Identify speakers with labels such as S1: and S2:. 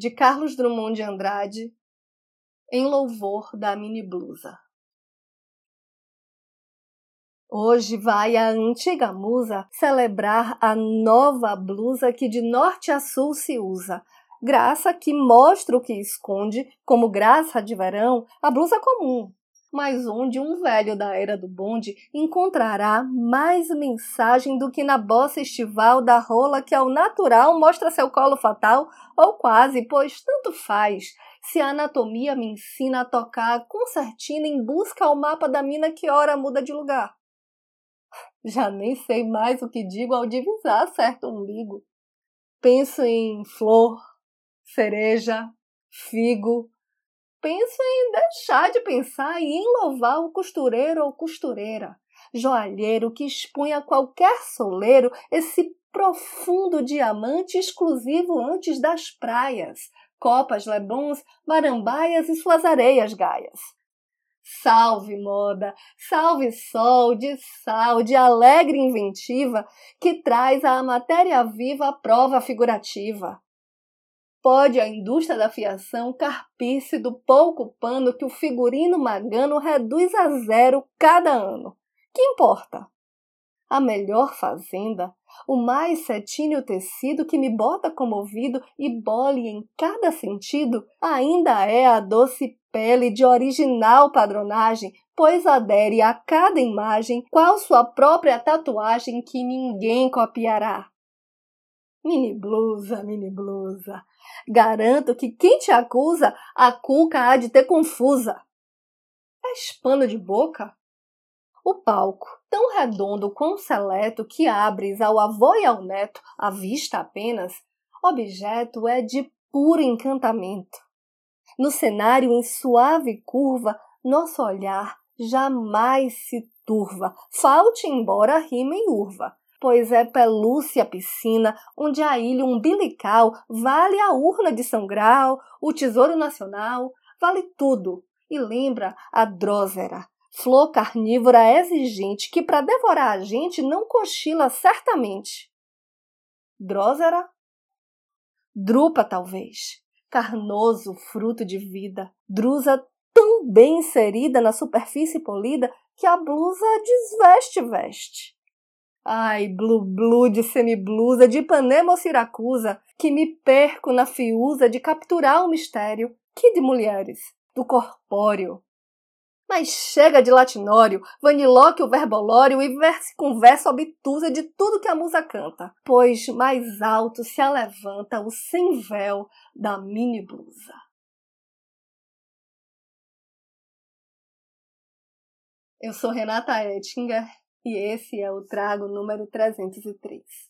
S1: de Carlos Drummond de Andrade, em louvor da mini blusa. Hoje vai a antiga musa celebrar a nova blusa que de norte a sul se usa. Graça que mostra o que esconde, como graça de verão, a blusa comum, mas onde um velho da era do bonde encontrará mais mensagem do que na bossa estival da rola que ao natural mostra seu colo fatal, ou quase, pois tanto faz, se a anatomia me ensina a tocar concertina em busca ao mapa da mina que ora muda de lugar. Já nem sei mais o que digo ao divisar certo umbigo. Penso em flor, cereja, figo. Penso em deixar de pensar e em louvar o costureiro ou costureira, joalheiro que expõe a qualquer soleiro esse profundo diamante exclusivo antes das praias, copas, leblons, marambaias e suas areias gaias. Salve moda, salve sol de sal, de alegre inventiva que traz à matéria viva a prova figurativa. Pode a indústria da fiação carpir-se do pouco pano que o figurino magano reduz a zero cada ano. Que importa? A melhor fazenda, o mais cetíleo tecido que me bota comovido e bole em cada sentido, ainda é a doce pele de original padronagem, pois adere a cada imagem qual sua própria tatuagem que ninguém copiará. Mini blusa, mini blusa. Garanto que quem te acusa, a cuca há de ter confusa. És pano de boca? O palco, tão redondo quão seleto que abres ao avô e ao neto, à vista apenas, objeto é de puro encantamento. No cenário em suave curva, nosso olhar jamais se turva, falte embora rima em urva, pois é pelúcia piscina onde a ilha umbilical vale a urna de São Grau, o tesouro nacional, vale tudo, e lembra a drósera, flor carnívora exigente que para devorar a gente não cochila certamente. Drósera? Drupa, talvez carnoso fruto de vida, drusa tão bem inserida na superfície polida que a blusa desveste veste. Ai, blue blue de semiblusa de Ipanema ou Siracusa, que me perco na fiusa de capturar o mistério, que de mulheres, do corpóreo, mas chega de latinório, vanilóquio verbolório e verse conversa obtusa de tudo que a musa canta, pois mais alto se alevanta o sem véu da mini blusa. Eu sou Renata Ettinger e esse é o Trago número 303.